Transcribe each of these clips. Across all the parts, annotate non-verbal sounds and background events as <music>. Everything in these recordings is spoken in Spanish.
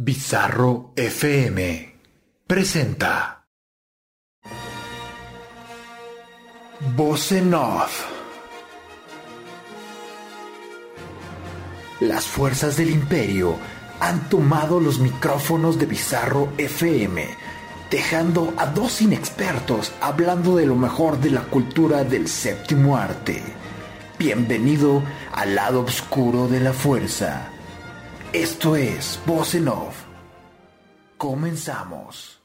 Bizarro FM presenta Voz Off. Las fuerzas del imperio han tomado los micrófonos de Bizarro FM, dejando a dos inexpertos hablando de lo mejor de la cultura del séptimo arte. Bienvenido al lado oscuro de la fuerza. Esto es Voz en Off. Comenzamos.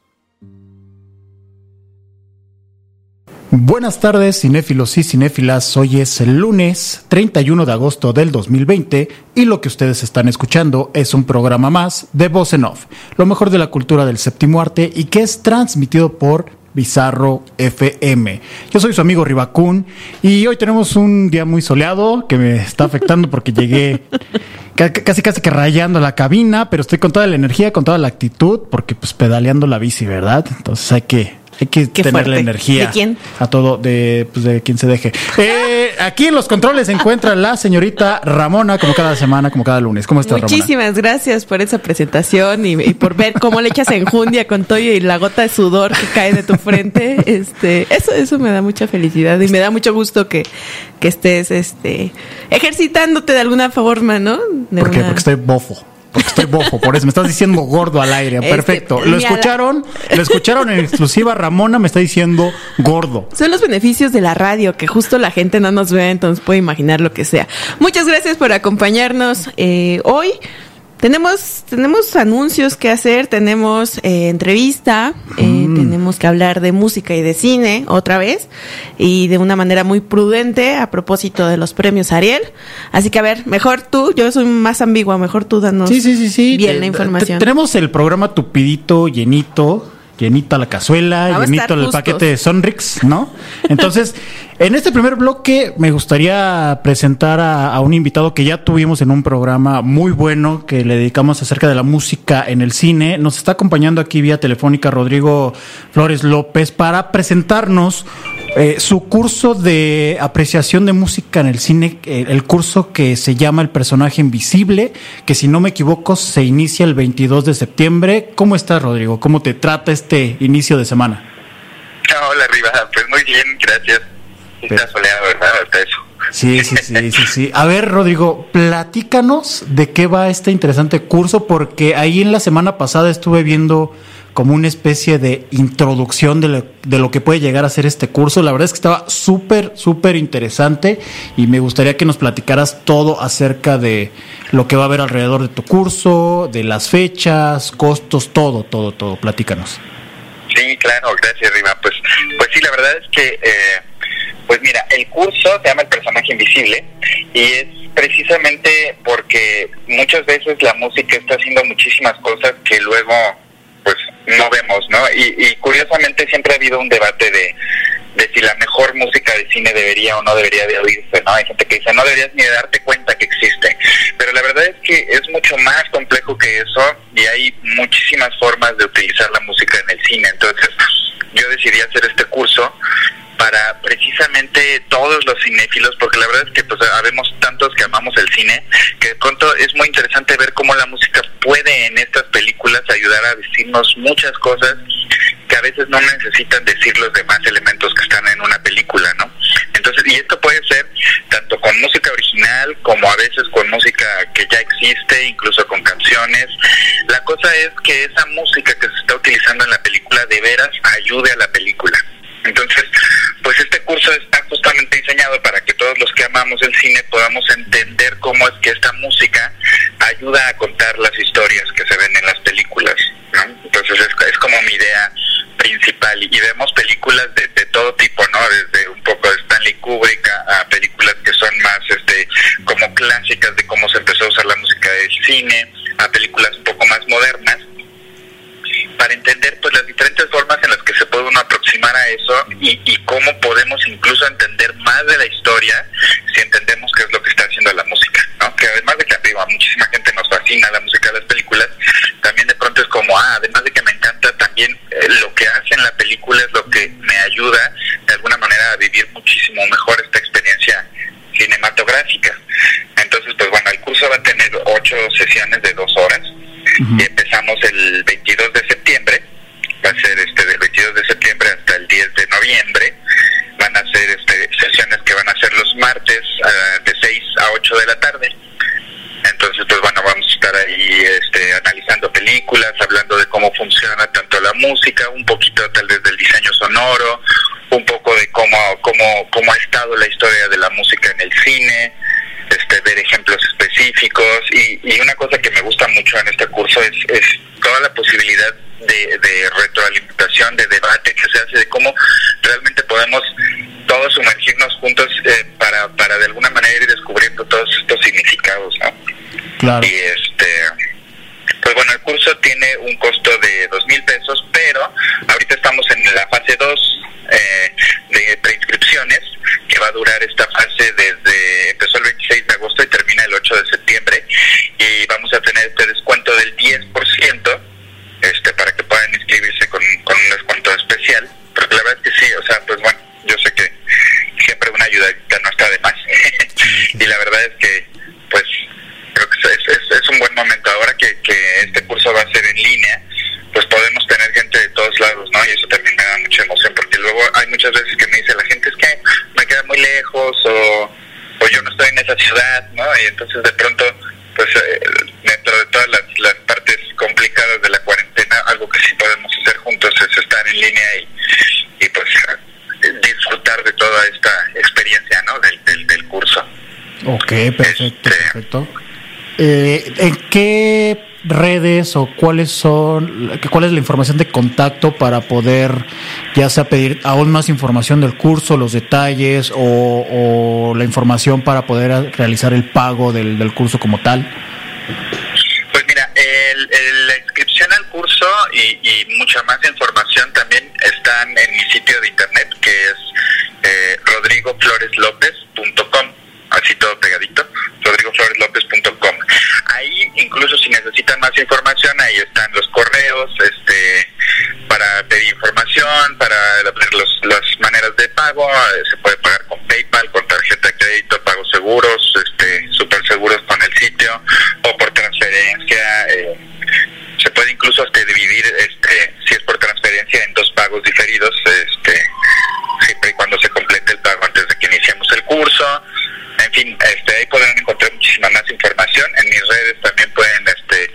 Buenas tardes, cinéfilos y cinéfilas. Hoy es el lunes 31 de agosto del 2020 y lo que ustedes están escuchando es un programa más de Voz en Off, lo mejor de la cultura del séptimo arte y que es transmitido por Bizarro FM. Yo soy su amigo Ribacún y hoy tenemos un día muy soleado que me está afectando porque llegué <laughs> casi casi que rayando la cabina, pero estoy con toda la energía, con toda la actitud, porque pues pedaleando la bici, ¿verdad? Entonces hay que hay que tener la energía. ¿De quién? A todo, de, pues, de quien se deje. <laughs> Eh, aquí en los controles se encuentra la señorita Ramona, como cada semana, como cada lunes. ¿Cómo estás, Muchísimas gracias por esa presentación y, por ver cómo le echas enjundia con Toyo y la gota de sudor que cae de tu frente. Este, eso, eso me da mucha felicidad y me da mucho gusto que, que estés este, ejercitándote de alguna forma, ¿no? ¿Por qué? Porque estoy bofo. Porque estoy bofo, por eso me estás diciendo gordo al aire. Este, Perfecto. ¿Lo escucharon? ¿Lo escucharon en exclusiva? Ramona me está diciendo gordo. Son los beneficios de la radio, que justo la gente no nos ve, entonces puede imaginar lo que sea. Muchas gracias por acompañarnos eh, hoy. Tenemos, tenemos anuncios que hacer, tenemos eh, entrevista, eh, mm. tenemos que hablar de música y de cine otra vez y de una manera muy prudente a propósito de los premios Ariel. Así que a ver, mejor tú, yo soy más ambigua, mejor tú danos bien la información. Tenemos el programa tupidito, llenito llenita la cazuela, llenito el paquete de Sonrix, ¿no? Entonces, <laughs> en este primer bloque me gustaría presentar a, un invitado que ya tuvimos en un programa muy bueno que le dedicamos acerca de la música en el cine. Nos está acompañando aquí vía telefónica Rodrigo Flores López para presentarnos eh, su curso de apreciación de música en el cine, eh, el curso que se llama El personaje invisible, que si no me equivoco se inicia el 22 de septiembre. ¿Cómo estás, Rodrigo? ¿Cómo te trata este inicio de semana? Hola, Riva. Pues muy bien, gracias. Está soleado, ¿verdad? Hasta eso. Sí, sí, sí, sí, sí. A ver, Rodrigo, platícanos de qué va este interesante curso, porque ahí en la semana pasada estuve viendo como una especie de introducción de lo, de lo, que puede llegar a ser este curso. La verdad es que estaba súper, súper interesante y me gustaría que nos platicaras todo acerca de lo que va a haber alrededor de tu curso, de las fechas, costos, todo, todo, todo. Platícanos. Sí, claro, gracias, Rima. Pues, pues sí, la verdad es que, eh, pues mira, el curso se llama El personaje invisible y es precisamente porque muchas veces la música está haciendo muchísimas cosas que luego pues no vemos, ¿no? Y, curiosamente siempre ha habido un debate de, de si la mejor música de cine debería o no debería de oírse, ¿no? Hay gente que dice, no deberías ni darte cuenta que existe. Pero la verdad es que es mucho más complejo que eso y hay muchísimas formas de utilizar la música en el cine. Entonces, yo decidí hacer este curso para precisamente todos los cinéfilos, porque la verdad es que pues habemos tantos que amamos el cine, que de pronto es muy interesante ver cómo la música puede en estas películas ayudar a decirnos muchas cosas que a veces no necesitan decir los demás elementos que están en una película, ¿no? Entonces, y esto puede ser tanto con música original como a veces con música que ya existe, incluso con canciones. La cosa es que esa música que se está utilizando en la película de veras ayude a la película. Entonces, pues este curso está justamente diseñado para que todos los que amamos el cine podamos entender cómo es que esta música ayuda a contar las historias que se ven en las películas. Entonces es, como mi idea principal y, vemos películas de, todo tipo, ¿no? Desde un poco de Stanley Kubrick a, películas que son más este como clásicas de cómo se empezó a usar la música del cine, a películas un poco más modernas para entender pues las diferentes formas en las que se puede uno aproximar a eso y, y cómo podemos incluso entender más de la historia si entendemos perfecto, este, perfecto. Eh, ¿En qué redes o cuáles son, cuál es la información de contacto para poder ya sea pedir aún más información del curso, los detalles o, o la información para poder realizar el pago del, del curso como tal? Pues mira, el, el, la inscripción al curso y, y, mucha más información también están en mi sitio de internet que es eh, rodrigofloreslopez.com rodrigofloreslopez.com. Ahí, incluso si necesitan más información, ahí están los correos, este, para pedir información, para ver los, las maneras de pago, eh, se puede pagar con PayPal, con tarjeta de crédito, pagos seguros, este, súper seguros con el sitio, o por transferencia, eh, se puede incluso hasta dividir, este, si es por transferencia, en dos pagos diferidos, este, siempre y cuando se complete el pago antes de que iniciemos el curso en fin, este, ahí podrán encontrar muchísima más información. En mis redes también pueden este,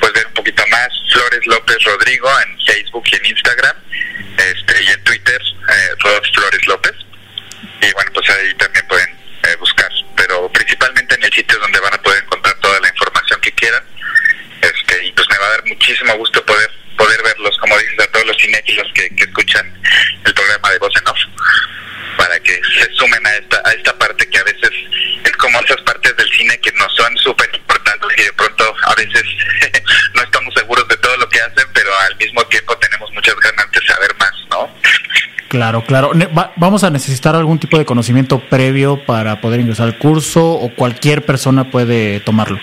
pues ver un poquito más. Flores López Rodrigo en Facebook y en Instagram. Este, y en Twitter, eh, Rod Flores López. Y bueno, pues ahí también pueden eh, buscar. Pero principalmente en el sitio donde van a poder encontrar toda la información que quieran. Este, y pues me va a dar muchísimo gusto poder poder verlos, como dices, a todos los cinéfilos que, que escuchan el programa de Voz en Off para que se sumen a esta, a esta parte que a veces es como esas partes del cine que nos son súper importantes y de pronto a veces <laughs> no pero al mismo tiempo tenemos muchas ganas de saber más, ¿no? Claro, claro. ¿Vamos a necesitar algún tipo de conocimiento previo para poder ingresar al curso o cualquier persona puede tomarlo?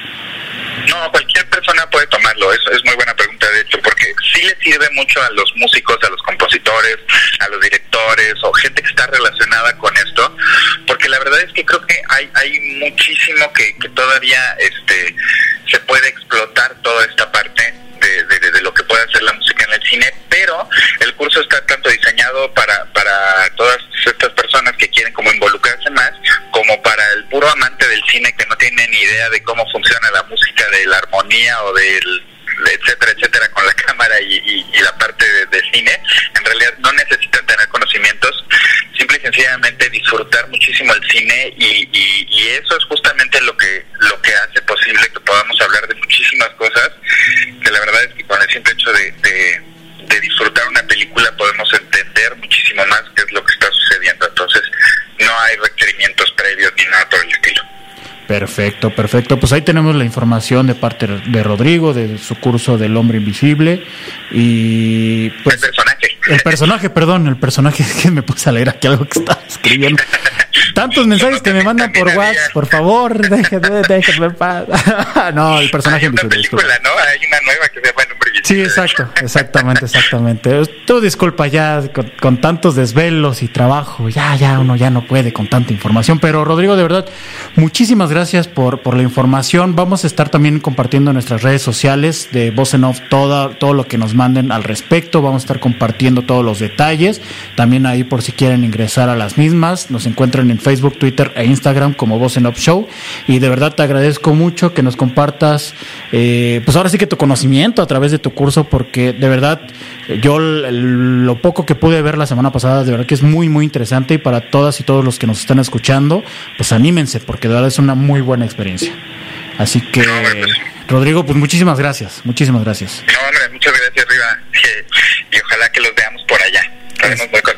No, cualquier persona puede tomarlo. Eso es muy buena pregunta, de hecho, porque sí le sirve mucho a los músicos, a los compositores, a los directores o gente que está relacionada con esto, porque la verdad es que creo que hay hay muchísimo que, que todavía este se puede explotar toda esta parte cine, pero el curso está tanto diseñado para, para todas estas personas que quieren como involucrarse más, como para el puro amante del cine que no tiene ni idea de cómo funciona la música, de la armonía o del etcétera, etcétera, con la <laughs> cámara y, y, la parte de, cine, en realidad no necesitan tener conocimientos, simple y sencillamente disfrutar muchísimo el cine y, y, eso es justamente lo que lo que hace posible que podamos hablar de muchísimas cosas, que la verdad es que con el simple hecho de disfrutar una película podemos entender muchísimo más qué es lo que está sucediendo, entonces no hay requerimientos previos ni nada por el estilo. Perfecto, perfecto. Pues ahí tenemos la información de parte de Rodrigo, de su curso del hombre invisible. Y pues, el personaje. El personaje, perdón, el personaje <laughs> que me puse a leer aquí algo que está escribiendo. <laughs> Tantos mensajes que me mandan por WhatsApp, por favor, déjenme, déjenme paz. no, el personaje Hay una película, ¿no? Hay una nueva que se llama El hombre Sí, exacto, exactamente, exactamente. Tú disculpa ya con, tantos desvelos y trabajo, ya, ya uno ya no puede con tanta información. Pero Rodrigo, de verdad, muchísimas gracias por, por la información. Vamos a estar también compartiendo en nuestras redes sociales de Voz en Off todo, todo lo que nos manden al respecto. Vamos a estar compartiendo todos los detalles. También ahí por si quieren ingresar a las mismas, nos encuentran en Facebook, Twitter e Instagram como Voz en Off Show. Y de verdad te agradezco mucho que nos compartas, eh, pues ahora sí que tu conocimiento a través de tu curso, porque de verdad yo lo poco que pude ver la semana pasada, de verdad que es muy, muy interesante y para todas y todos los que nos están escuchando, pues anímense, porque de verdad es una muy buena experiencia. Así que, Rodrigo, pues muchísimas gracias, muchísimas gracias. No, hombre, muchas gracias, Riva, <laughs> y ojalá que los veamos por allá. Estaremos muy contentos.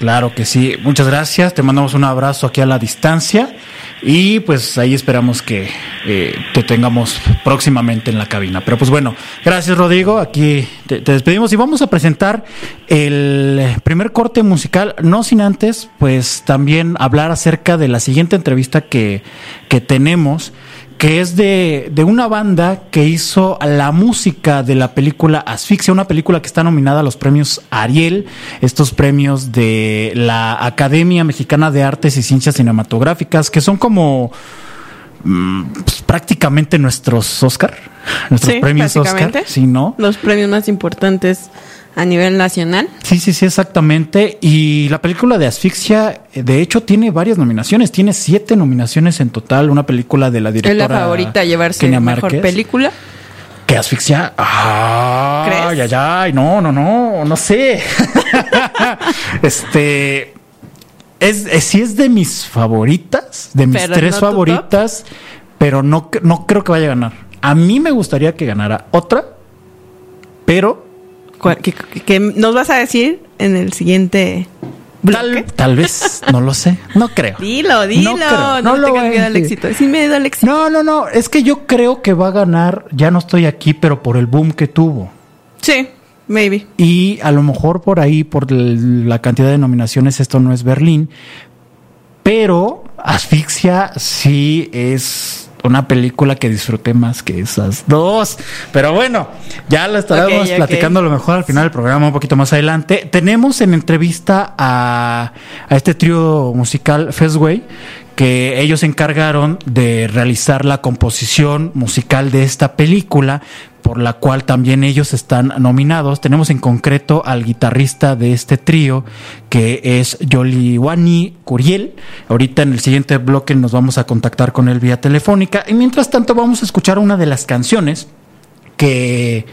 Claro que sí, muchas gracias, te mandamos un abrazo aquí a la distancia. Y pues ahí esperamos que eh, te tengamos próximamente en la cabina. Pero pues bueno, gracias Rodrigo, aquí te, despedimos y vamos a presentar el primer corte musical, no sin antes pues también hablar acerca de la siguiente entrevista que, que tenemos que es de, de, una banda que hizo la música de la película Asfixia, una película que está nominada a los premios Ariel, estos premios de la Academia Mexicana de Artes y Ciencias Cinematográficas, que son como mm, pues, prácticamente nuestros Oscar, nuestros premios Oscar, ¿sí, no? Los premios más importantes a nivel nacional. Sí, sí, sí, exactamente. Y la película de Asfixia, de hecho, tiene varias nominaciones. Tiene siete nominaciones en total. Una película de la directora. ¿Es la favorita llevarse mejor película? ¿Qué asfixia? Ah, ¿Crees? ay, ay, no, no, no, no sé. <laughs> este. Es, sí es de mis favoritas, de mis tres favoritas, pero no, no creo que vaya a ganar. A mí me gustaría que ganara otra, pero que, nos vas a decir en el siguiente Tal, tal, vez, no lo sé, no creo. Dilo, dilo, no, no, lo miedo al éxito. miedo al éxito. No, no, no, es que yo creo que va a ganar, ya no estoy aquí, pero por el boom que tuvo. Sí, maybe. Y a lo mejor por ahí, por la cantidad de nominaciones, esto no es Berlín, pero Asfixia sí es una película que disfruté más que esas dos. Pero bueno, ya la estaremos platicando a lo mejor al final del programa, un poquito más adelante. Tenemos en entrevista a, a este trío musical Festway que ellos se encargaron de realizar la composición musical de esta película, por la cual también ellos están nominados. Tenemos en concreto al guitarrista de este trío, que es Yoliwani Curiel. Ahorita en el siguiente bloque nos vamos a contactar con él vía telefónica. Y mientras tanto vamos a escuchar una de las canciones que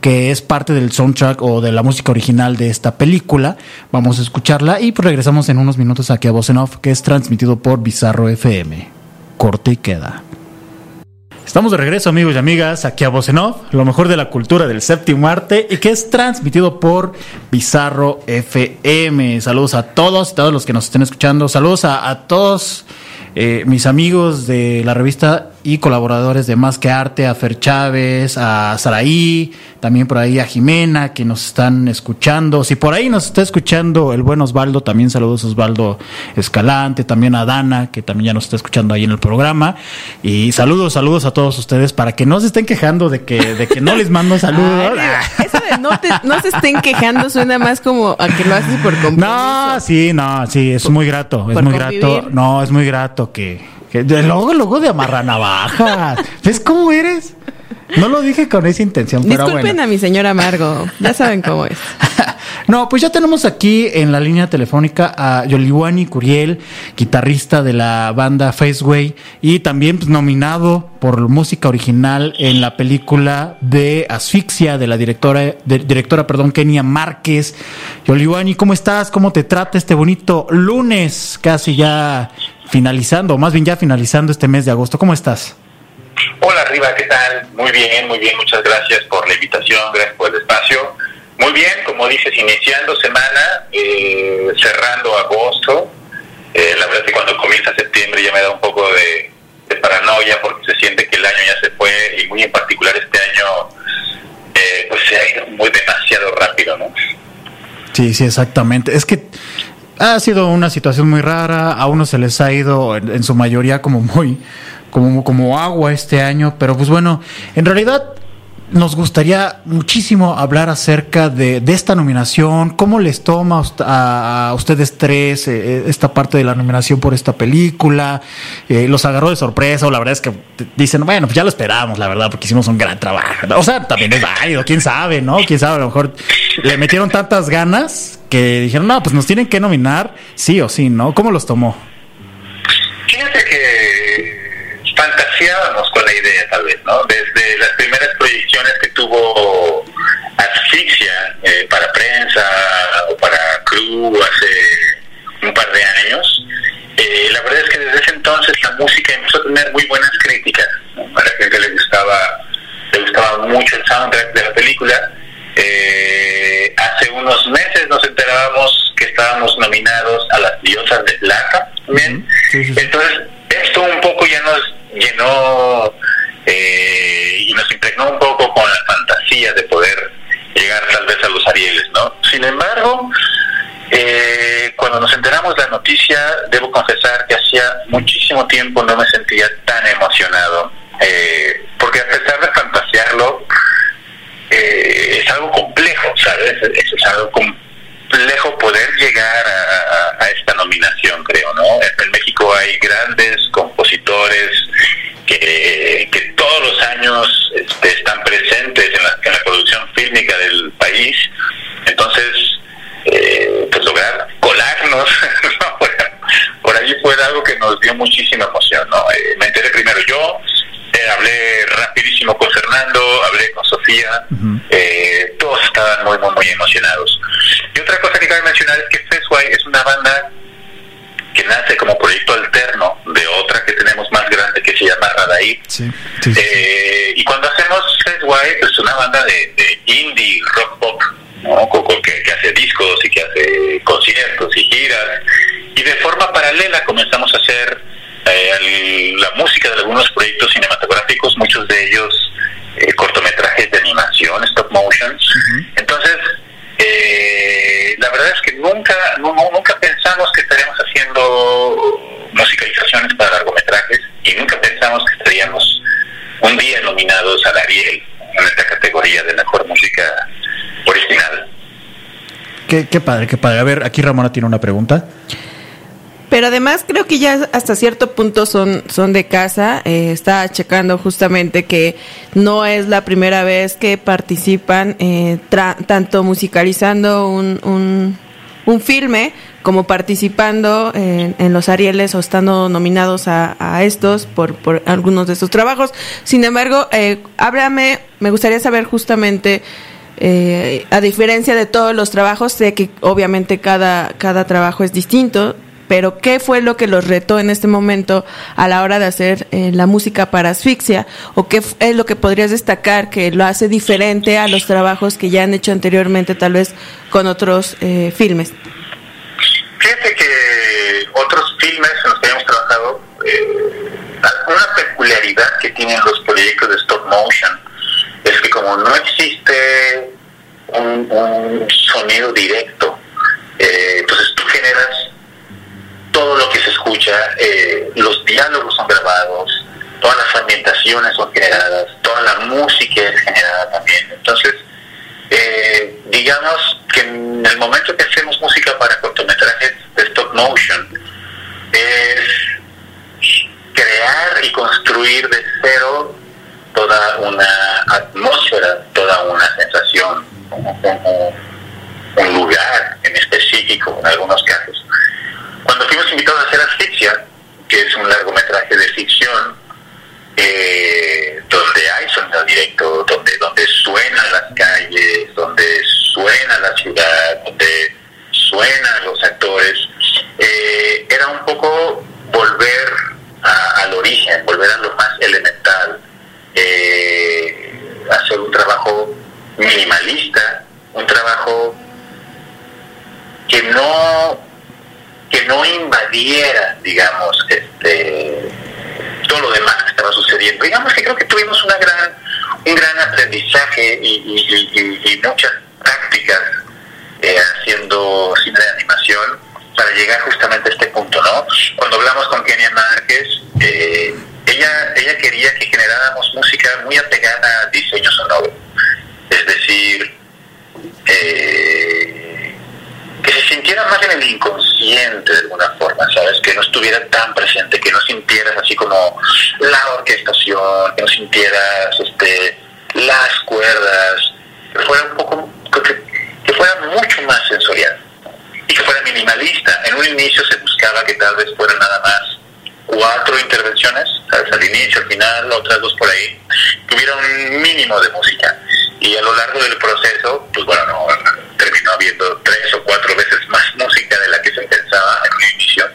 que es parte del soundtrack o de la música original de esta película. Vamos a escucharla y pues regresamos en unos minutos aquí a Voz Off, que es transmitido por Bizarro FM. Corte y queda. Estamos de regreso, amigos y amigas, aquí a Off, lo mejor de la cultura del séptimo arte y que es transmitido por Bizarro FM. Saludos a todos, todos los que nos estén escuchando. Saludos a, a todos eh, mis amigos de la revista y colaboradores de Más que Arte, a Fer Chávez, a Saraí, también por ahí a Jimena, que nos están escuchando. Si por ahí nos está escuchando el buen Osvaldo, también saludos a Osvaldo Escalante, también a Dana, que también ya nos está escuchando ahí en el programa. Y saludos, saludos a todos ustedes para que no se estén quejando de que, de que no les mando <laughs> saludos. eso de no, no se estén quejando suena más como a que lo haces por compromiso. No, sí, no, sí, es muy grato, es muy grato. No, es muy grato que luego, luego de amarrar navajas. <laughs> ¿Ves cómo eres? No lo dije con esa intención, pero Disculpen a mi señor Amargo, ya saben cómo es. <laughs> no, pues ya tenemos aquí en la línea telefónica a Yoliwani Curiel, guitarrista de la banda Faceway y también pues, nominado por música original en la película de Asfixia de la directora, directora, perdón, Kenia Márquez. Yoliwani, ¿cómo estás? ¿Cómo te trata este bonito lunes? Casi ya finalizando, o más bien ya finalizando este mes de agosto. ¿Cómo estás? Hola, Riva, ¿qué tal? Muy bien, muy bien, muchas gracias por la invitación, gracias por el espacio. Muy bien, como dices, iniciando semana, eh, cerrando agosto. Eh, la verdad es que cuando comienza septiembre ya me da un poco de, paranoia porque se siente que el año ya se fue y muy en particular este año eh, pues se ha ido muy demasiado rápido, ¿no? Sí, sí, exactamente. Es que ha sido una situación muy rara, a unos se les ha ido en su mayoría como muy como, como agua este año, pero pues bueno, en realidad nos gustaría muchísimo hablar acerca de, esta nominación, cómo les toma a, ustedes tres eh, esta parte de la nominación por esta película, eh, los agarró de sorpresa o la verdad es que dicen, bueno, pues ya lo esperábamos, la verdad, porque hicimos un gran trabajo. O sea, también es válido, quién sabe, ¿no? Quién sabe, a lo mejor le metieron tantas ganas que dijeron, no, pues nos tienen que nominar sí o sí, ¿no? ¿Cómo los tomó? Fíjate que fantaseábamos con la idea, tal vez, ¿no? Desde las primeras proyecciones que tuvo Asfixia eh, para prensa o para Crew hace un par de años, eh, la verdad es que desde ese entonces la música empezó a tener muy buenas críticas. A la gente le gustaba, le gustaba mucho el soundtrack de la película. Eh, hace unos meses debo confesar que hacía muchísimo tiempo no me sentía tan emocionado, Sesway, pues una banda de, indie rock pop, ¿no? que, que, hace discos y que hace conciertos y giras. Y de forma paralela comenzamos a hacer eh, la música de algunos proyectos cinematográficos, muchos de ellos eh, cortometrajes de animación, stop motion. Entonces, eh, la verdad es que nunca, nunca pensamos que estaríamos haciendo musicalizaciones para largometrajes y nunca pensamos que estaríamos un día nominados al Ariel en esta categoría de mejor música original. Qué, padre, qué padre. A ver, aquí Ramona tiene una pregunta. Pero además creo que ya hasta cierto punto son, son de casa. Eh, está checando justamente que no es la primera vez que participan eh, tanto musicalizando un, un, un, filme como participando en, los Arieles o estando nominados a, estos por, por algunos de estos trabajos. Sin embargo, eh, háblame, me gustaría saber justamente... Eh, a diferencia de todos los trabajos, sé que obviamente cada, cada trabajo es distinto, pero ¿qué fue lo que los retó en este momento a la hora de hacer eh, la música para asfixia? ¿O qué es lo que podrías destacar que lo hace diferente a los trabajos que ya han hecho anteriormente, tal vez con otros eh, filmes? Fíjate que otros filmes en los que hemos trabajado, eh, una peculiaridad que tienen los proyectos de stop motion es que como no existe un, sonido directo, eh, entonces tú generas todo lo que se escucha, eh, los diálogos son grabados, todas las ambientaciones son generadas, toda la música es generada también. Entonces, eh, digamos que en el momento que hacemos música para cortometrajes de stop motion, es crear y construir de cero toda una atmósfera, toda una sensación, un lugar en específico en algunos casos. Cuando fuimos invitados a hacer Asfixia, que es un largometraje de ficción, eh, donde hay sonido directo, donde, donde suenan las calles, donde suena la ciudad, donde suenan los actores, eh, era un poco volver al origen, volver a lo más elemental, eh, hacer un trabajo minimalista, un trabajo que no que no invadiera, digamos, este todo lo demás que estaba sucediendo. Digamos que creo que tuvimos una gran, un gran aprendizaje y, muchas prácticas eh, haciendo cine de animación para llegar justamente a este punto, ¿no? Cuando hablamos con Kenia Márquez, eh, ella, ella quería que generáramos música muy apegada al diseño sonoro. Es decir, eh, que se sintiera más en el inconsciente de alguna forma, ¿sabes? Que no estuviera tan presente, que no sintieras así como la orquestación, que no sintieras este, las cuerdas, que fuera un poco, que, que fuera mucho más sensorial y que fuera minimalista. En un inicio se buscaba que tal vez fuera nada más cuatro intervenciones, ¿sabes? al inicio, al final, otras dos por ahí, que hubiera un mínimo de música. Y a lo largo del proceso, pues bueno, no, terminó habiendo tres o cuatro veces más música de la que se pensaba en un inicio.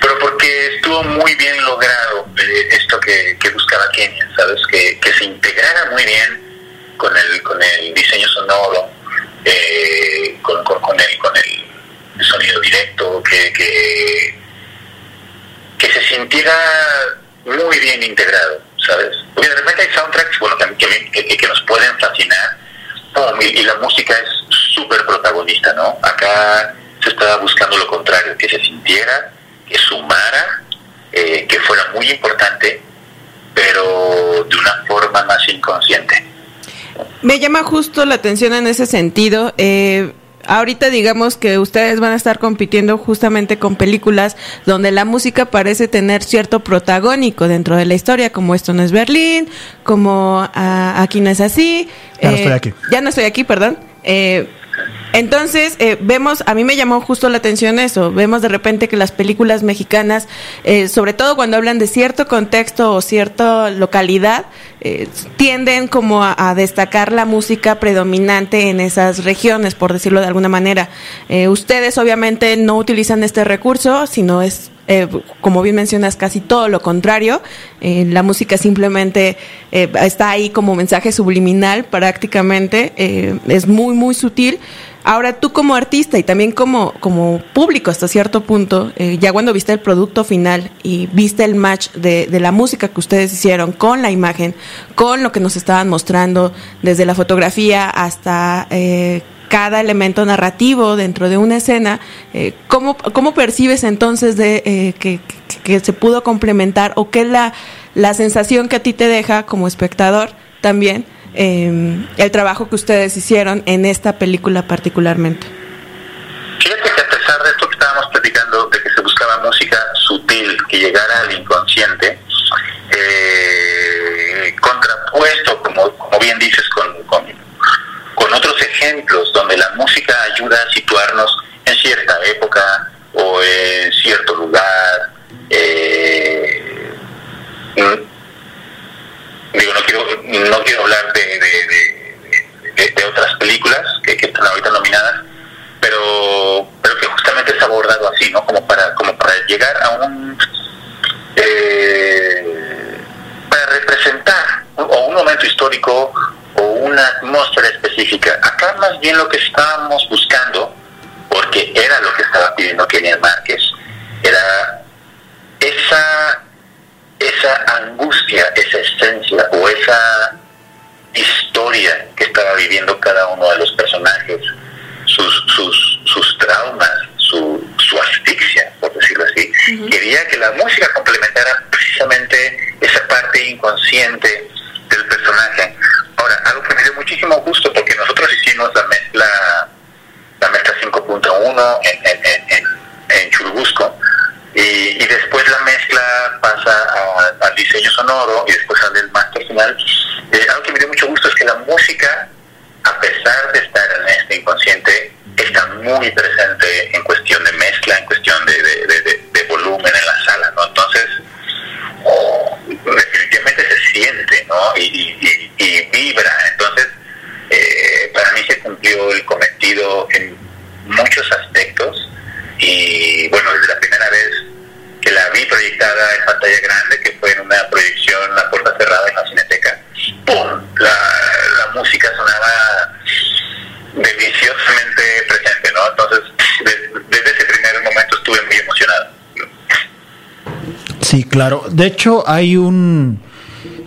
Pero porque estuvo muy bien logrado eh, esto que, buscaba Kenia, ¿sabes? Que, que se integrara muy bien con el, con el diseño sonoro, eh, con, con, el, con el sonido directo, que, que, que se sintiera muy bien integrado, ¿sabes? Porque de repente hay soundtracks bueno, que, nos pueden fascinar y, la música es súper protagonista, ¿no? Acá se estaba buscando lo contrario, que se sintiera, que sumara, eh, que fuera muy importante, pero de una forma más inconsciente. Me llama justo la atención en ese sentido. Eh, ahorita digamos que ustedes van a estar compitiendo justamente con películas donde la música parece tener cierto protagónico dentro de la historia, como Esto no es Berlín, como ah, Aquí no es así. Ya no estoy eh, aquí. Ya no estoy aquí, perdón. Eh, entonces, eh, vemos, a mí me llamó justo la atención eso, vemos de repente que las películas mexicanas, eh, sobre todo cuando hablan de cierto contexto o cierta localidad, eh, tienden como a, destacar la música predominante en esas regiones, por decirlo de alguna manera. ustedes obviamente no utilizan este recurso, sino es como bien mencionas, casi todo lo contrario. la música simplemente está ahí como mensaje subliminal prácticamente. es muy, muy sutil. Ahora tú como artista y también como, como público hasta cierto punto, eh, ya cuando viste el producto final y viste el match de, de, la música que ustedes hicieron con la imagen, con lo que nos estaban mostrando, desde la fotografía hasta eh, cada elemento narrativo dentro de una escena, eh, ¿cómo, ¿cómo, percibes entonces de, que, que, se pudo complementar o qué es la, la sensación que a ti te deja como espectador también? eh, el trabajo que ustedes hicieron en esta película particularmente. Fíjate que a pesar de esto que estábamos platicando, de que se buscaba música sutil que llegara al inconsciente, eh, contrapuesto, como, como bien dices, con, con, con otros ejemplos donde la música ayuda a situarnos en cierta época o en cierto lugar. Eh, digo, no quiero, no quiero hablar de, de, otras películas que, están ahorita nominadas, pero, pero que justamente es abordado así, ¿no? Como para, como para llegar a un... Eh, para representar o un momento histórico o una atmósfera específica. Acá más bien lo que estábamos buscando, porque era lo que estaba pidiendo Kenia Márquez, era esa esa angustia, esa esencia o esa historia que estaba viviendo cada uno de los personajes, sus, sus, De hecho, hay un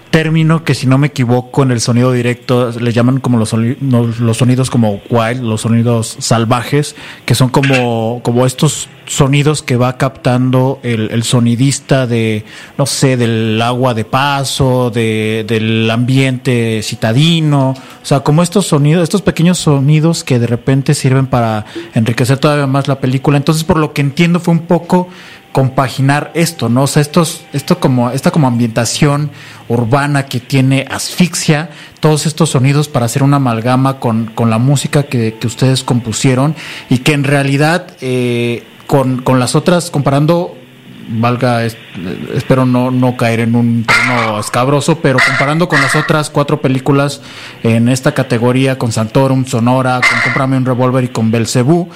término que si no me equivoco en el sonido directo le llaman como los, los sonidos como wild, los sonidos salvajes, que son como, como estos sonidos que va captando el, sonidista de, no sé, del agua de paso, de, del ambiente citadino, o sea, como estos sonidos, estos pequeños sonidos que de repente sirven para enriquecer todavía más la película. Entonces, por lo que entiendo, fue un poco compaginar esto, ¿no? O sea, estos, esto como, esta como ambientación urbana que tiene asfixia, todos estos sonidos para hacer una amalgama con, con la música que, que, ustedes compusieron y que en realidad eh, con, con las otras, comparando valga, espero no, no caer en un tono escabroso, pero comparando con las otras cuatro películas en esta categoría, con Santorum, Sonora, con Comprame un Revolver y con Belcebú,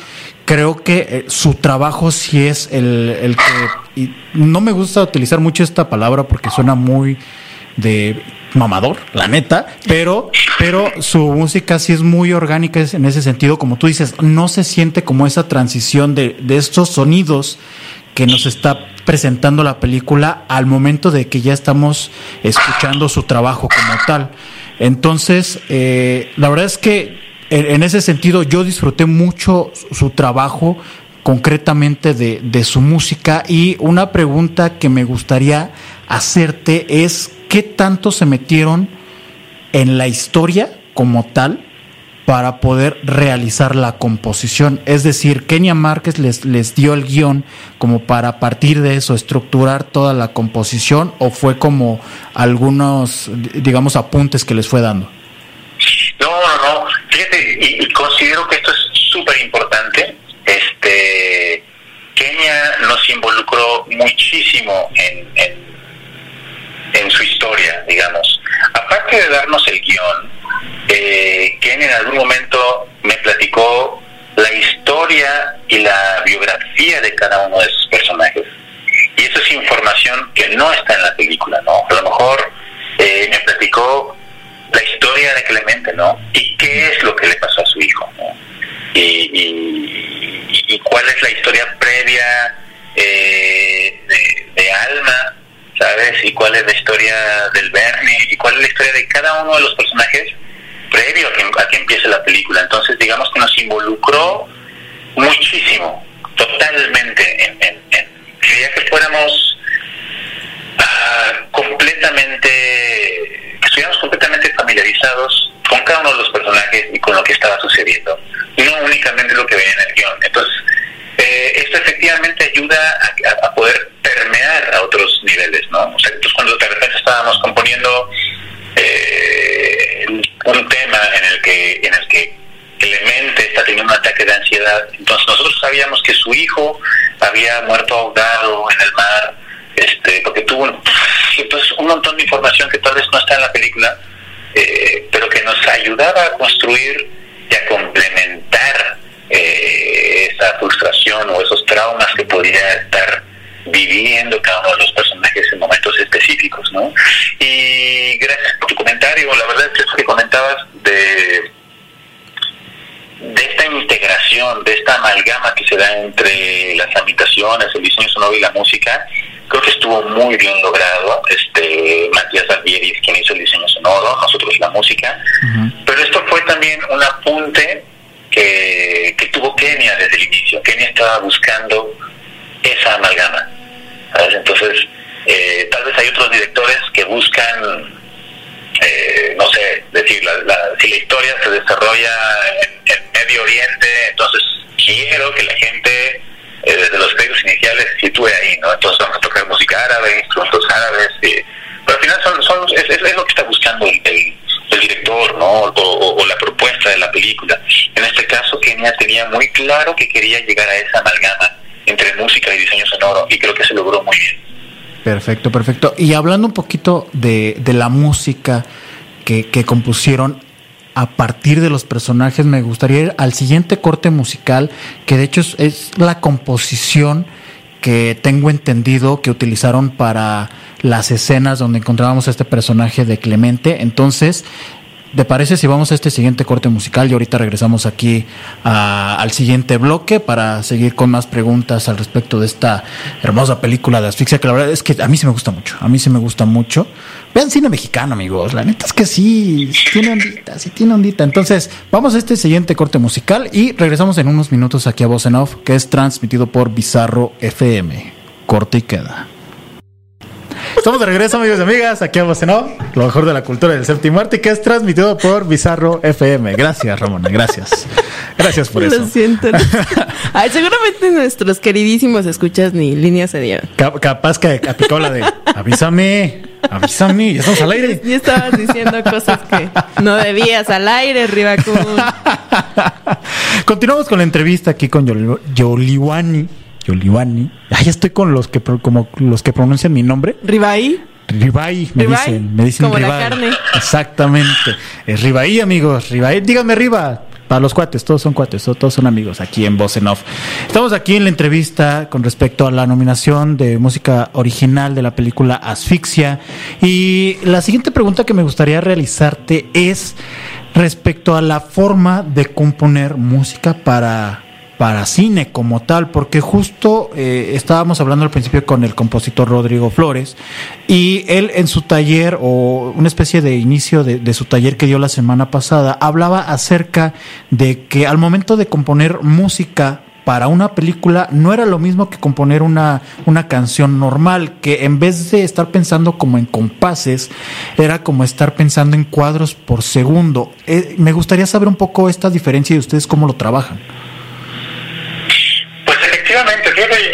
creo que eh, su trabajo sí es el, el que... Y no me gusta utilizar mucho esta palabra porque suena muy de mamador, la neta, pero, pero su música sí es muy orgánica en ese sentido, como tú dices, no se siente como esa transición de, de estos sonidos que nos está presentando la película al momento de que ya estamos escuchando su trabajo como tal. Entonces, eh, la verdad es que en, ese sentido yo disfruté mucho su trabajo concretamente de, de su música y una pregunta que me gustaría hacerte es qué tanto se metieron en la historia como tal para poder realizar la composición. Es decir, Kenia Márquez les, les dio el guion como para partir de eso estructurar toda la composición o fue como algunos, digamos, apuntes que les fue dando. No, no, no. Fíjate, y, considero que esto es súper importante. Este, Kenia nos involucró muchísimo en, en, en su historia, digamos. Aparte de darnos el guion, eh, quien en algún momento me platicó la historia y la biografía de cada uno de sus personajes. Y eso es información que no está en la película, ¿no? A lo mejor eh, me platicó la historia de Clemente, ¿no? Y qué es lo que le pasó a su hijo, ¿no? Y, cuál es la historia previa eh, de, Alma, ¿sabes? Y cuál es la historia del Bernie, y cuál es la historia de cada uno de los personajes previo a que, empiece la película. Entonces, digamos que nos involucró muchísimo, totalmente, en, en, quería que fuéramos ah, completamente, que estuviéramos completamente familiarizados con cada uno de los personajes y con lo que estaba sucediendo, no únicamente lo que veía en el guion. Entonces, eh, esto efectivamente ayuda a, poder permear a otros niveles, ¿no? O sea, entonces cuando de repente estábamos componiendo un tema en el que en el que Clemente está teniendo un ataque de ansiedad. Entonces nosotros sabíamos que su hijo había muerto ahogado en el mar, este, porque tuvo un, entonces un montón de información que tal vez no está en la película, eh, pero que nos ayudaba a construir y a complementar eh, esa frustración o esos traumas que podría estar viviendo cada uno de los personajes en momentos específicos, ¿no? Y gracias por tu comentario, la verdad es que eso que comentabas de de esta integración, de esta amalgama que se da entre las habitaciones, el diseño sonoro y la música, creo que estuvo muy bien logrado. Este Matías Alvieri es quien hizo el diseño sonoro, nosotros la música. Pero esto fue también un apunte que, que tuvo Kenia desde el inicio. Kenia estaba buscando esa amalgama. Entonces, eh, tal vez hay otros directores que buscan, eh, no sé, decir, la, si la historia se desarrolla en, Medio Oriente, entonces quiero que la gente eh, desde los créditos iniciales sitúe ahí, ¿no? Entonces vamos a tocar música árabe, instrumentos árabes, pero al final son, son es, es, lo que está buscando el, el, director, ¿no? O, o, la propuesta de la película. En este caso, Kenia tenía muy claro que quería llegar a esa amalgama entre música y diseño sonoro y creo que se logró muy bien. Perfecto, perfecto. Y hablando un poquito de, de la música que, que compusieron, a partir de los personajes, me gustaría ir al siguiente corte musical, que de hecho es, la composición que tengo entendido que utilizaron para las escenas donde encontrábamos a este personaje de Clemente. Entonces, ¿te parece si vamos a este siguiente corte musical y ahorita regresamos aquí al siguiente bloque para seguir con más preguntas al respecto de esta hermosa película de asfixia que la verdad es que a mí sí me gusta mucho, a mí sí me gusta mucho. Vean cine mexicano, amigos, la neta es que sí, tiene ondita, sí tiene ondita. Entonces, vamos a este siguiente corte musical y regresamos en unos minutos aquí a Voz en Off, que es transmitido por Bizarro FM. Corte y queda. Estamos de regreso, amigos y amigas, aquí a ¿no? lo mejor de la cultura del séptimo arte, que es transmitido por Bizarro FM. Gracias, Ramón, gracias. Gracias por eso. Lo siento. <laughs> Ay, seguramente nuestros queridísimos escuchas ni líneas se dieron. capaz que aplicó la de avísame, avísame, ya estamos al aire. Y estabas diciendo cosas que no debías al aire, Ribacún. Continuamos con la entrevista aquí con Yoliwani. Yoliwani. Ah, ya estoy con los que como los que pronuncian mi nombre. Ribai. Ribai, me dicen, me dicen como La carne. Exactamente. Es Ribai, amigos, Ribai. Díganme Riba. Para los cuates, todos son cuates, todos son amigos aquí en Voz en Off. Estamos aquí en la entrevista con respecto a la nominación de música original de la película Asfixia. Y la siguiente pregunta que me gustaría realizarte es respecto a la forma de componer música para para cine como tal, porque justo eh, estábamos hablando al principio con el compositor Rodrigo Flores y él en su taller o una especie de inicio de, su taller que dio la semana pasada hablaba acerca de que al momento de componer música para una película no era lo mismo que componer una, una canción normal, que en vez de estar pensando como en compases, era como estar pensando en cuadros por segundo. Eh, me gustaría saber un poco esta diferencia y ustedes cómo lo trabajan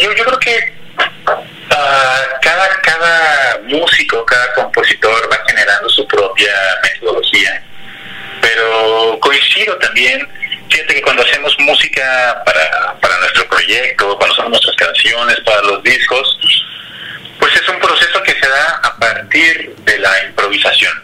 yo, yo creo que ah, cada, cada músico, cada compositor va generando su propia metodología, pero coincido también, fíjate que cuando hacemos música para, para nuestro proyecto, cuando son nuestras canciones, para los discos, pues es un proceso que se da a partir de la improvisación.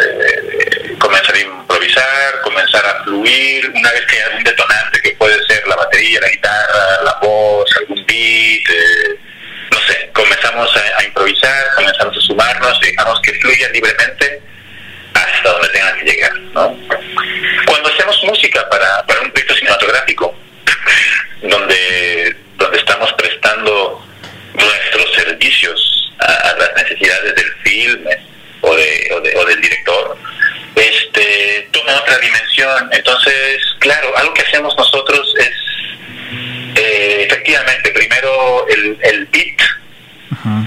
Eh, comenzar a improvisar, comenzar a fluir, una vez que hay un detonante que puede ser la batería, la guitarra, la voz, algún beat, eh, no sé, comenzamos a, improvisar, comenzamos a sumarnos, dejamos que fluya libremente hasta donde tenga que llegar. ¿no? Cuando hacemos música para, para un proyecto cinematográfico, <laughs> donde, donde estamos prestando nuestros servicios a, las necesidades del filme, o, de, o, del director, este, toma otra dimensión. Entonces, claro, algo que hacemos nosotros es, eh, efectivamente, primero el, el beat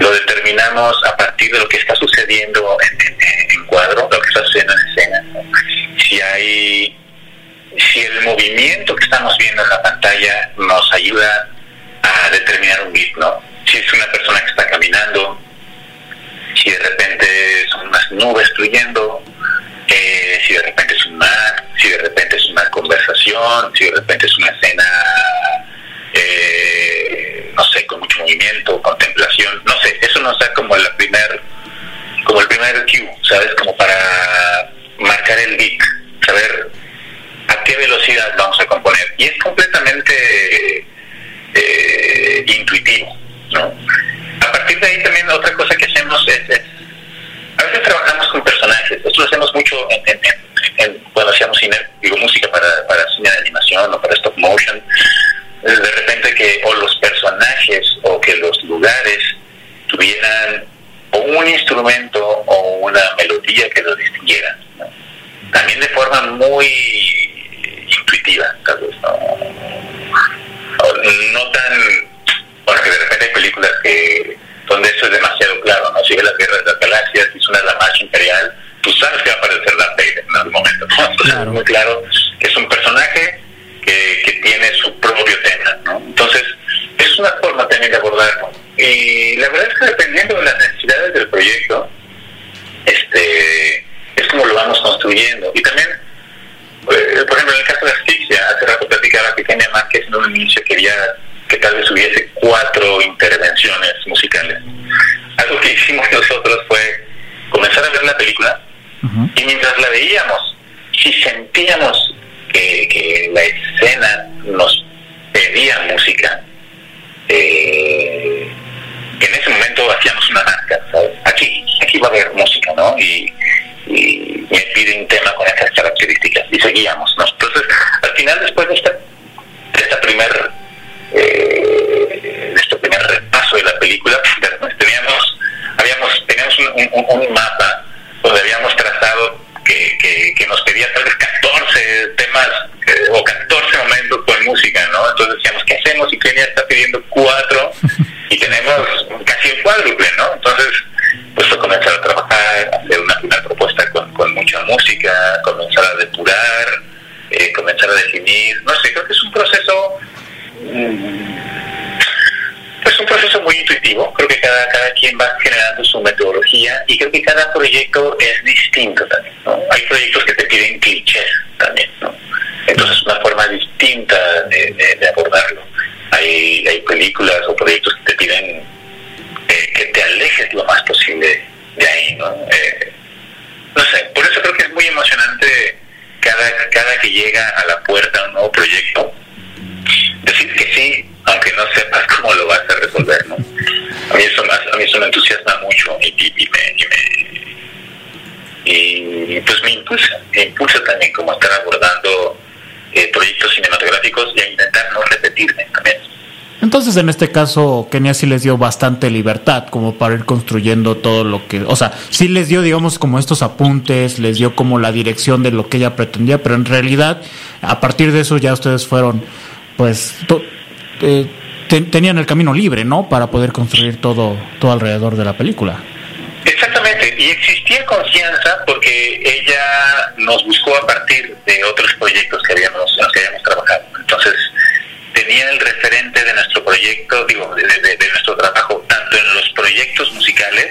lo determinamos a partir de lo que está sucediendo en, en, cuadro, lo que está sucediendo en escena. Si hay, si el movimiento que estamos viendo en la pantalla nos ayuda a determinar un beat, ¿no? Si es una persona que está caminando, si de repente son unas nubes fluyendo, eh, si de repente es un mar, si de repente es una conversación, si de repente es una escena, eh, no sé, con mucho movimiento, contemplación, no sé, ¿no? Entonces, al final, después de esta, de esta primer eh, de este primer repaso de la película, teníamos, habíamos, teníamos un, un, mapa donde habíamos trazado que, que, nos pedía tal vez 14 temas eh, o 14 momentos con música, ¿no? Entonces decíamos, ¿qué hacemos? Y Kenia está pidiendo cuatro y tenemos casi el cuádruple, ¿no? Entonces, pues fue comenzar a trabajar, hacer una, una propuesta con, con, mucha música, comenzar a depurar, eh, comenzar a definir, no sé, creo que es un proceso mm, pues un proceso muy intuitivo, creo que cada, cada quien va generando su metodología y creo que cada proyecto es en este caso, Kenia sí les dio bastante libertad como para ir construyendo todo lo que, o sea, sí les dio, digamos, como estos apuntes, les dio como la dirección de lo que ella pretendía, pero en realidad, a partir de eso ya ustedes fueron, pues, eh, tenían el camino libre, ¿no? Para poder construir todo, todo alrededor de la película. Exactamente, y existía confianza porque ella nos buscó a partir de otros proyectos que habíamos, que habíamos trabajado. Entonces, tenía el referente de nuestro proyecto, digo, de, nuestro trabajo, tanto en los proyectos musicales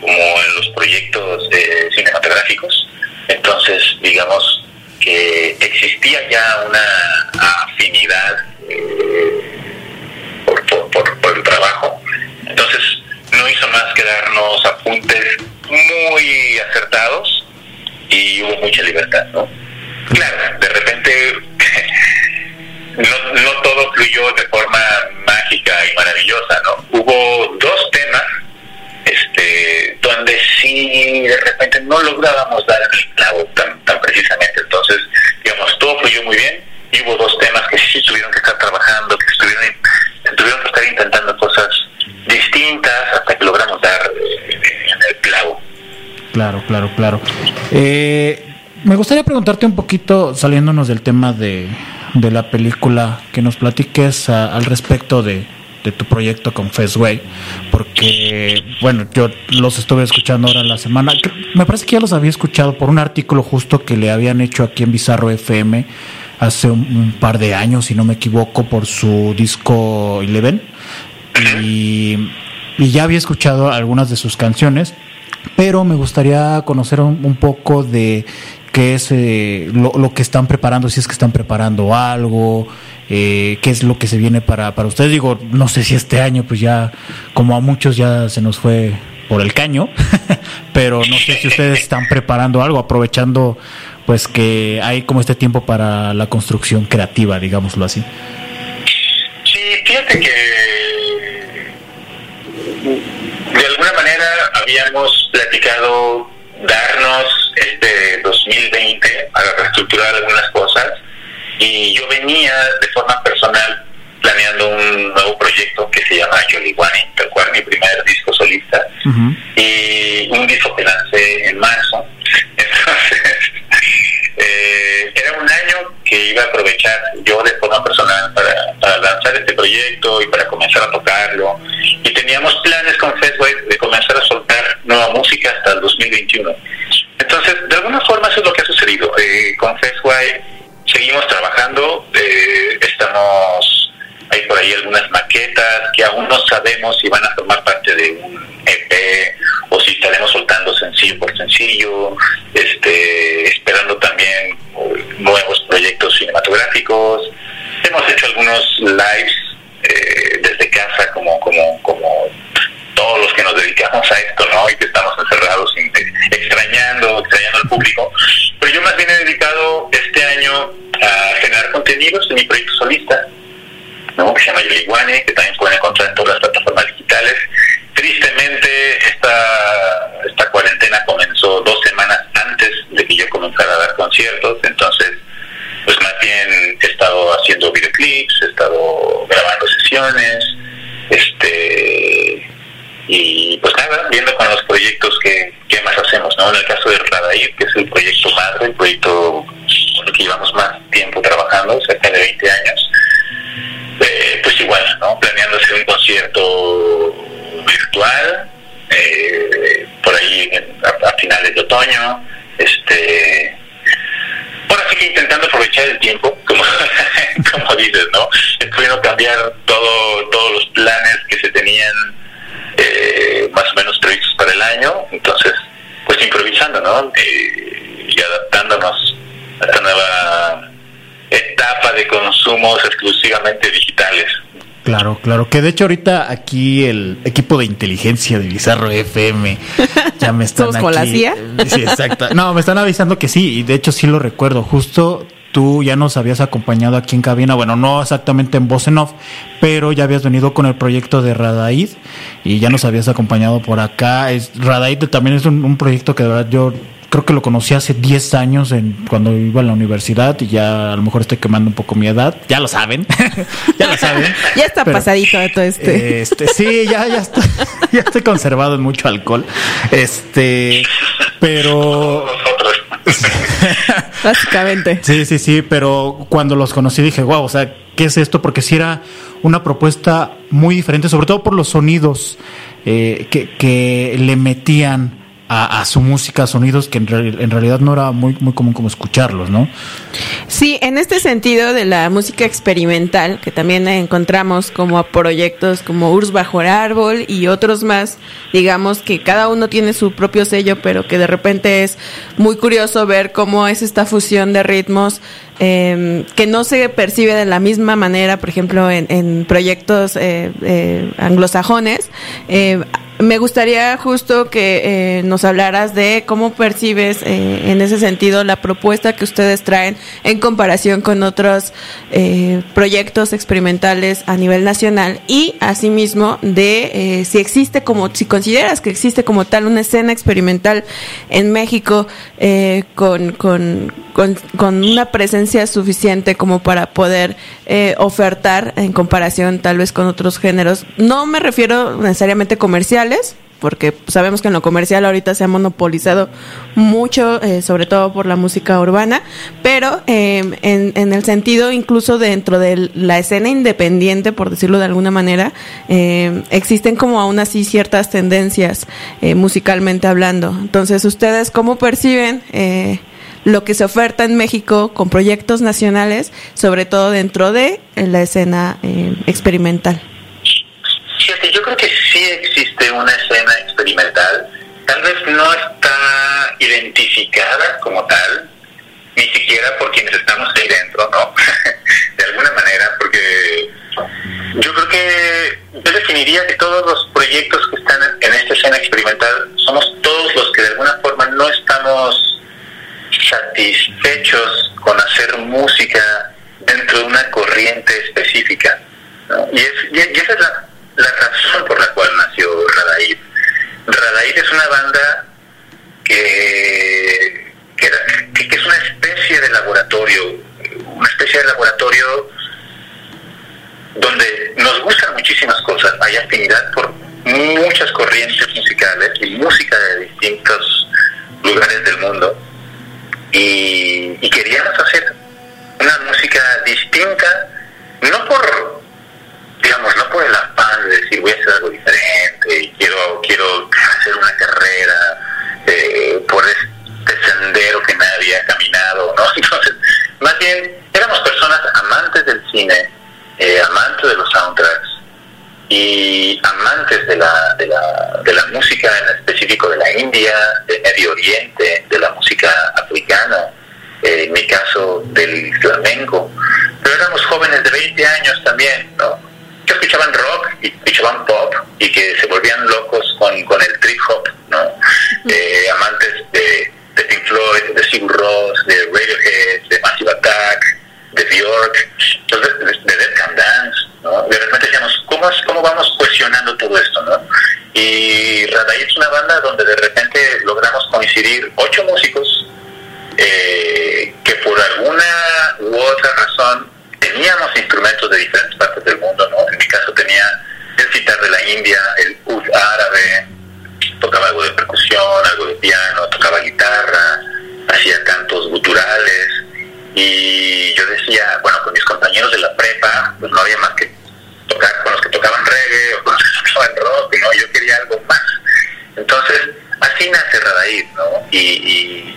como en los proyectos eh, cinematográficos. Entonces, digamos que existía ya una afinidad eh, por, por, por, el trabajo. Entonces, no hizo más que darnos apuntes muy acertados y hubo mucha libertad, ¿no? Claro, de repente no, no todo fluyó de forma mágica y maravillosa, ¿no? Hubo dos temas este, donde sí de repente no lográbamos dar el clavo tan, tan precisamente. Entonces, digamos, todo fluyó muy bien y hubo dos temas que sí tuvieron que estar trabajando, que estuvieron, tuvieron que estar intentando cosas distintas hasta que logramos dar eh, el clavo. Claro, claro, claro. Eh, me gustaría preguntarte un poquito, saliéndonos del tema de, de la película, que nos platiques al respecto de, tu proyecto con Festway, porque, bueno, yo los estuve escuchando ahora en la semana. Me parece que ya los había escuchado por un artículo justo que le habían hecho aquí en Bizarro FM hace un, par de años, si no me equivoco, por su disco Eleven. Y, y ya había escuchado algunas de sus canciones, pero me gustaría conocer un poco de qué es eh, lo, que están preparando, si es que están preparando algo, eh, qué es lo que se viene para, para ustedes. Digo, no sé si este año, pues ya, como a muchos ya se nos fue por el caño, <laughs> pero no sé si ustedes están preparando algo, aprovechando pues que hay como este tiempo para la construcción creativa, digámoslo así. Sí, fíjate que de alguna manera habíamos platicado darnos este 2020 para reestructurar algunas cosas y yo venía de forma personal planeando un nuevo proyecto que se llama Yoliwani, tal cual mi primer disco solista y un disco que lancé en marzo <laughs> entonces eh, era un año que iba a aprovechar yo de forma personal para, para, lanzar este proyecto y para comenzar a tocarlo. Y teníamos planes con Festway de comenzar a soltar nueva música hasta el 2021. Entonces, de alguna forma eso es lo que ha sucedido. Eh, con Festway seguimos trabajando, eh, estamos, hay por ahí algunas maquetas que aún no sabemos si van a formar parte de un EP o si estaremos soltando sencillo por sencillo, este, esperando también nuevos proyectos cinematográficos. Hemos hecho algunos lives eh, desde casa como, Claro, que de hecho ahorita aquí el equipo de inteligencia de Bizarro FM <laughs> ya me están aquí, con la CIA? Sí, exacto. No, me están avisando que sí, y de hecho sí lo recuerdo. Justo tú ya nos habías acompañado aquí en cabina, bueno, no exactamente en voz en off, pero ya habías venido con el proyecto de Radaid y ya nos habías acompañado por acá. Es, Radaid también es un, un proyecto que de verdad yo creo que lo conocí hace 10 años en, cuando iba a la universidad y ya a lo mejor estoy quemando un poco mi edad. Ya lo saben. <laughs> ya lo saben. ya está pasadito de todo este. este. Sí, ya, ya, estoy, <laughs> ya estoy conservado en mucho alcohol. Este, pero... <laughs> Básicamente. Sí, sí, sí, pero cuando los conocí dije, wow, o sea, ¿qué es esto? Porque si era una propuesta muy diferente, sobre todo por los sonidos eh, que, que le metían a, su música, sonidos que en, realidad no era muy, muy común como escucharlos, ¿no? Sí, en este sentido de la música experimental, que también encontramos como a proyectos como Urs Bajo el Árbol y otros más, digamos que cada uno tiene su propio sello, pero que de repente es muy curioso ver cómo es esta fusión de ritmos eh, que no se percibe de la misma manera, por ejemplo, en, proyectos eh, eh, anglosajones. Eh, me gustaría justo que eh, nos hablaras de cómo percibes eh, en ese sentido la propuesta que ustedes traen en comparación con otros eh, proyectos experimentales a nivel nacional y asimismo de si existe como, si consideras que existe como tal una escena experimental en México con, con, con, con, una presencia suficiente como para poder ofertar en comparación tal vez con otros géneros. No me refiero necesariamente comercial, porque sabemos que en lo comercial ahorita se ha monopolizado mucho, eh, sobre todo por la música urbana, pero em, en, el sentido incluso dentro de la escena independiente, por decirlo de alguna manera, em, existen como aún así ciertas tendencias eh, musicalmente hablando. Entonces, ¿ustedes cómo perciben? Eh, lo que se oferta en México con proyectos nacionales, sobre todo dentro de la escena experimental. yo creo que sí existe una escena experimental, tal vez no está identificada como tal, ni siquiera por quienes estamos ahí dentro, ¿no? <laughs> de alguna manera, porque yo creo que yo definiría que todos los proyectos que están en esta escena experimental somos todos los que de alguna forma no estamos satisfechos con hacer música dentro de una corriente específica. Y, es, y, esa es la, razón por la cual nació Radaid. Radaid es una banda que, que, es una especie de laboratorio, una especie de laboratorio donde nos gustan muchísimas cosas, hay afinidad por muchas corrientes musicales y música de distintos lugares del mundo y, y queríamos hacer una música distinta, no por digamos, no por el afán de decir voy a hacer algo diferente y quiero, quiero hacer una carrera eh, por este sendero que nadie ha caminado, ¿no? <laughs> Entonces, más bien, éramos personas amantes del cine, eh, amantes de los soundtracks y amantes de la, de, la, de la música en específico de la India, del Medio Oriente, de la música africana, eh, en mi caso del flamenco, pero éramos jóvenes de 20 años también, ¿no? que escuchaban rock y escuchaban pop y que se volvían locos con, con el trip hop, ¿no? Eh, amantes de, de, Pink Floyd, de Sigur Ross, de Radiohead, de Massive Attack, de Bjork, entonces, de, Dead Can Dance, ¿no? De repente decíamos, ¿cómo, ¿cómo vamos cuestionando todo esto, no? Y Radai es una banda donde de repente logramos coincidir ocho músicos eh, que por alguna u otra razón teníamos instrumentos de diferentes partes del mundo, ¿no? En mi caso tenía el citar de la India, el ud árabe, tocaba algo de percusión, algo de piano, tocaba guitarra, hacía cantos guturales y yo decía, bueno, con mis compañeros de la prepa, pues no había más que tocar con los que tocaban reggae o con los que <laughs> tocaban rock, ¿no? Yo quería algo más. Entonces, así nace Radaid, ¿no? Y,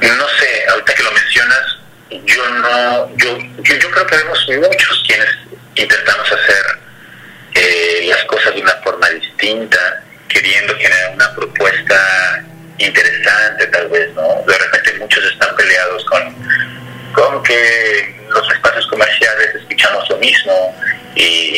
no sé, ahorita que lo mencionas, yo no, yo, yo, creo que vemos muchos quienes intentamos hacer eh, las cosas de una forma distinta, queriendo generar una propuesta interesante tal vez, ¿no? De repente muchos están peleados con, con que los espacios comerciales escuchamos lo mismo y,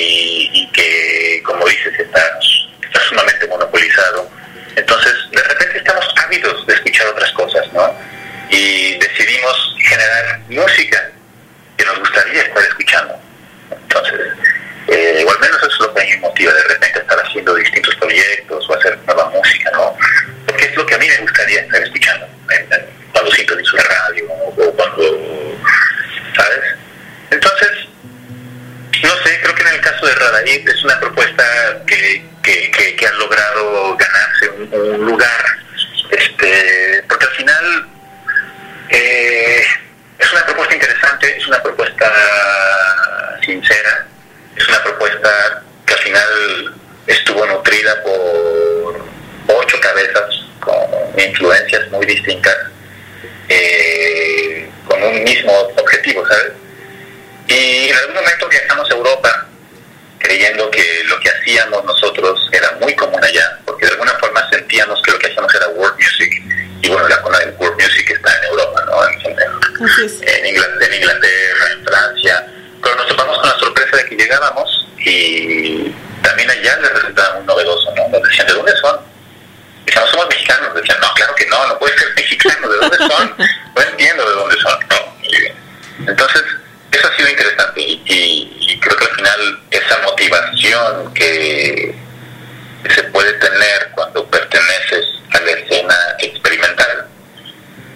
se puede tener cuando perteneces a la escena experimental,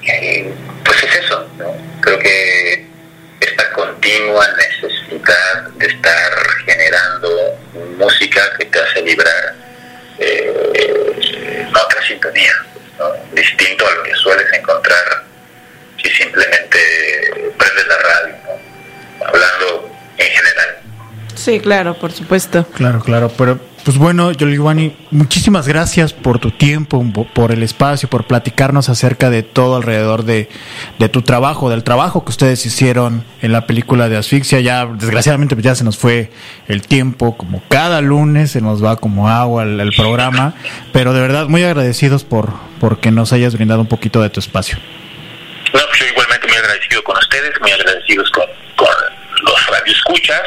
eh, pues es eso, ¿no? Creo que esta continua necesidad de estar generando música que te hace vibrar eh, en otra sintonía, distinto a lo que sueles encontrar si simplemente prendes la radio, ¿no? hablando en general. Sí, claro, por supuesto. Claro, claro, pero pues bueno, Yoliguani, muchísimas gracias por tu tiempo, por el espacio, por platicarnos acerca de todo alrededor de, tu trabajo, del trabajo que ustedes hicieron en la película de Asfixia. Ya, desgraciadamente, pues ya se nos fue el tiempo, como cada lunes se nos va como agua el, programa, pero de verdad muy agradecidos por, por que nos hayas brindado un poquito de tu espacio. No, pues yo igualmente muy agradecido con ustedes, muy agradecidos con, con los radioescuchas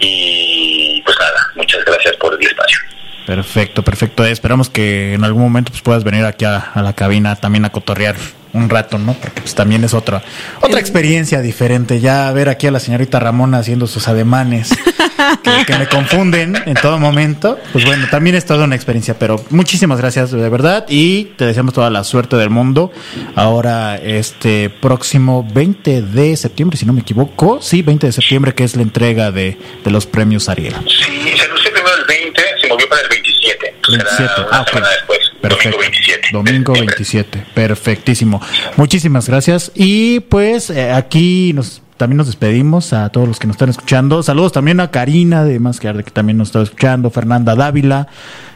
y pues nada, muchas gracias por el espacio. Perfecto, perfecto. Esperamos que en algún momento pues, puedas venir aquí a, la cabina también a cotorrear un rato, ¿no? Porque pues también es otra otra experiencia diferente. Ya ver aquí a la señorita Ramona haciendo sus ademanes <laughs> que, me confunden en todo momento, pues bueno, también es toda una experiencia. Pero muchísimas gracias de verdad y te deseamos toda la suerte del mundo. Ahora este próximo 20 de septiembre, si no me equivoco, sí, 20 de septiembre que es la entrega de, de los premios Ariel. Sí, se anunció primero el 20, se movió para el 27. 27. ah, después. Perfecto. Domingo 27. Domingo 27. Perfectísimo. Muchísimas gracias. Y pues eh, aquí nos también nos despedimos a todos los que nos están escuchando. Saludos también a Karina de Más que que también nos está escuchando, Fernanda Dávila,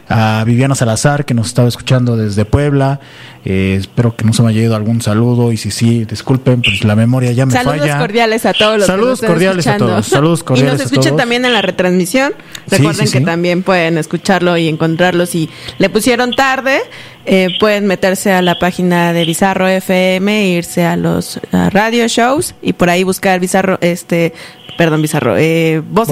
a Viviana Salazar, que nos estaba escuchando desde Puebla. Eh, espero que nos haya llegado algún saludo y si sí, disculpen, pues la memoria ya me falla. Saludos cordiales a todos los Saludos que <laughs> nos cordiales a todos. Saludos cordiales Y nos escuchen también en la retransmisión. Recuerden que también pueden escucharlo y encontrarlo. Si le pusieron tarde, eh, pueden meterse a la página de Bizarro FM e irse a los radio shows y por ahí buscar Bizarro, este, perdón, Bizarro, eh, Voz,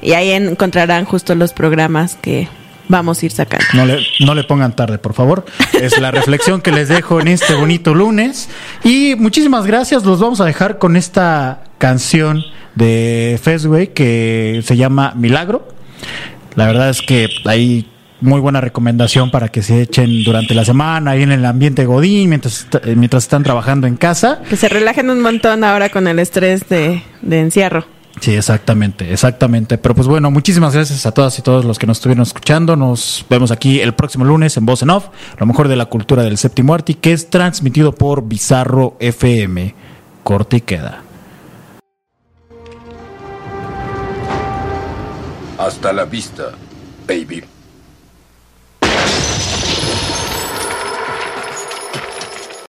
Y ahí encontrarán justo los programas que vamos a ir sacando. No le, no le pongan tarde, por favor. Es la reflexión que les dejo en este bonito lunes. Y muchísimas gracias. Los vamos a dejar con esta canción de Festway que se llama Milagro. La verdad es que ahí muy buena recomendación para que se echen durante la semana ahí en el ambiente Godín mientras, mientras están trabajando en casa. Que se relajen un montón ahora con el estrés de, de encierro. Sí, exactamente, exactamente. Pero pues bueno, muchísimas gracias a todas y todos los que nos estuvieron escuchando. Nos vemos aquí el próximo lunes en Voz en Off, lo mejor de la cultura del séptimo arte, que es transmitido por Bizarro FM. Corte y queda. Hasta la vista, baby.